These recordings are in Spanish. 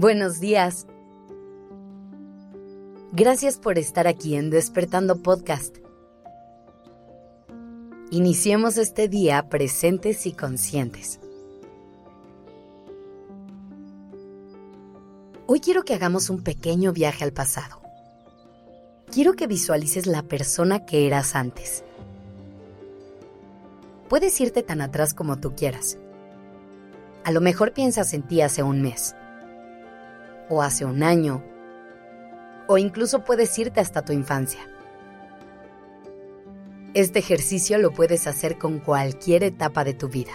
Buenos días. Gracias por estar aquí en Despertando Podcast. Iniciemos este día presentes y conscientes. Hoy quiero que hagamos un pequeño viaje al pasado. Quiero que visualices la persona que eras antes. Puedes irte tan atrás como tú quieras. A lo mejor piensas en ti hace un mes, o hace un año, o incluso puedes irte hasta tu infancia. Este ejercicio lo puedes hacer con cualquier etapa de tu vida.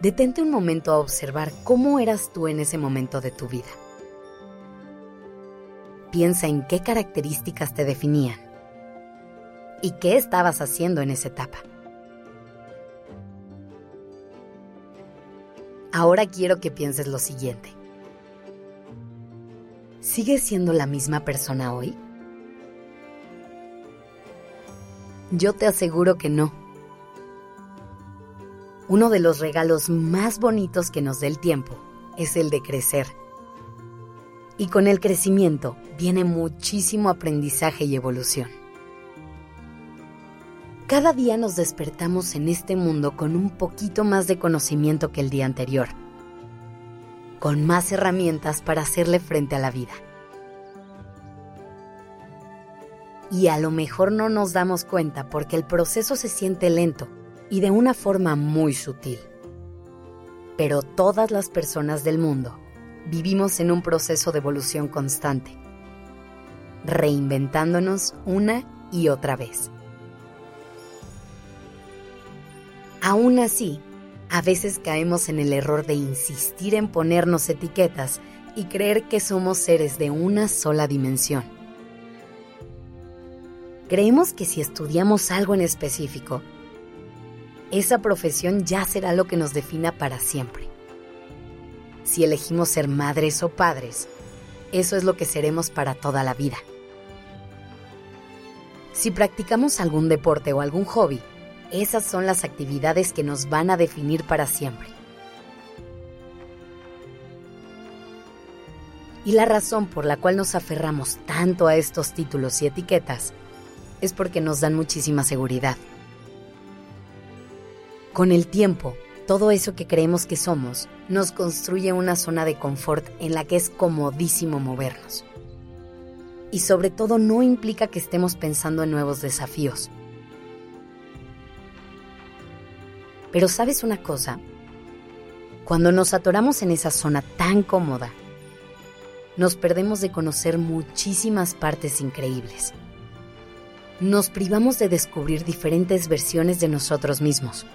Detente un momento a observar cómo eras tú en ese momento de tu vida. Piensa en qué características te definían y qué estabas haciendo en esa etapa. Ahora quiero que pienses lo siguiente. ¿Sigues siendo la misma persona hoy? Yo te aseguro que no. Uno de los regalos más bonitos que nos dé el tiempo es el de crecer. Y con el crecimiento viene muchísimo aprendizaje y evolución. Cada día nos despertamos en este mundo con un poquito más de conocimiento que el día anterior, con más herramientas para hacerle frente a la vida. Y a lo mejor no nos damos cuenta porque el proceso se siente lento y de una forma muy sutil. Pero todas las personas del mundo vivimos en un proceso de evolución constante, reinventándonos una y otra vez. Aún así, a veces caemos en el error de insistir en ponernos etiquetas y creer que somos seres de una sola dimensión. Creemos que si estudiamos algo en específico, esa profesión ya será lo que nos defina para siempre. Si elegimos ser madres o padres, eso es lo que seremos para toda la vida. Si practicamos algún deporte o algún hobby, esas son las actividades que nos van a definir para siempre. Y la razón por la cual nos aferramos tanto a estos títulos y etiquetas es porque nos dan muchísima seguridad. Con el tiempo, todo eso que creemos que somos nos construye una zona de confort en la que es comodísimo movernos. Y sobre todo no implica que estemos pensando en nuevos desafíos. Pero sabes una cosa, cuando nos atoramos en esa zona tan cómoda, nos perdemos de conocer muchísimas partes increíbles. Nos privamos de descubrir diferentes versiones de nosotros mismos.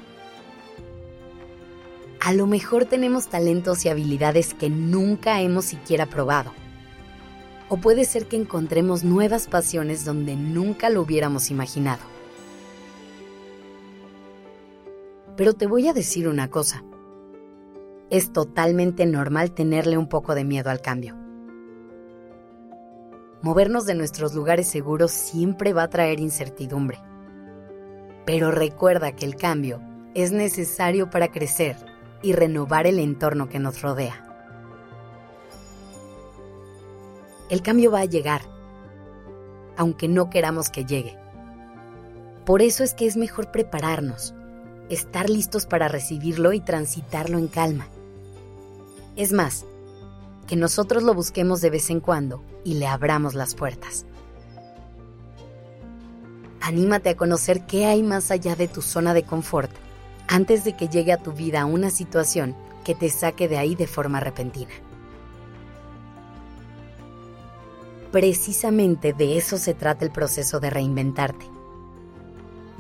A lo mejor tenemos talentos y habilidades que nunca hemos siquiera probado. O puede ser que encontremos nuevas pasiones donde nunca lo hubiéramos imaginado. Pero te voy a decir una cosa. Es totalmente normal tenerle un poco de miedo al cambio. Movernos de nuestros lugares seguros siempre va a traer incertidumbre. Pero recuerda que el cambio es necesario para crecer y renovar el entorno que nos rodea. El cambio va a llegar, aunque no queramos que llegue. Por eso es que es mejor prepararnos, estar listos para recibirlo y transitarlo en calma. Es más, que nosotros lo busquemos de vez en cuando y le abramos las puertas. Anímate a conocer qué hay más allá de tu zona de confort antes de que llegue a tu vida una situación que te saque de ahí de forma repentina. Precisamente de eso se trata el proceso de reinventarte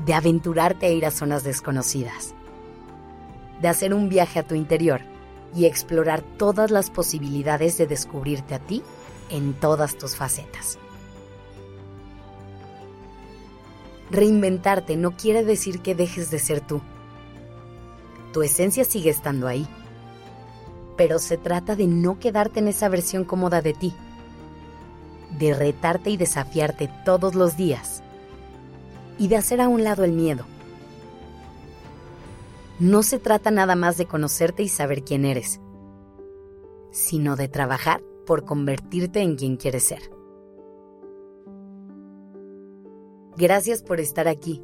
de aventurarte a ir a zonas desconocidas, de hacer un viaje a tu interior y explorar todas las posibilidades de descubrirte a ti en todas tus facetas. Reinventarte no quiere decir que dejes de ser tú. Tu esencia sigue estando ahí. Pero se trata de no quedarte en esa versión cómoda de ti. De retarte y desafiarte todos los días y de hacer a un lado el miedo. No se trata nada más de conocerte y saber quién eres, sino de trabajar por convertirte en quien quieres ser. Gracias por estar aquí.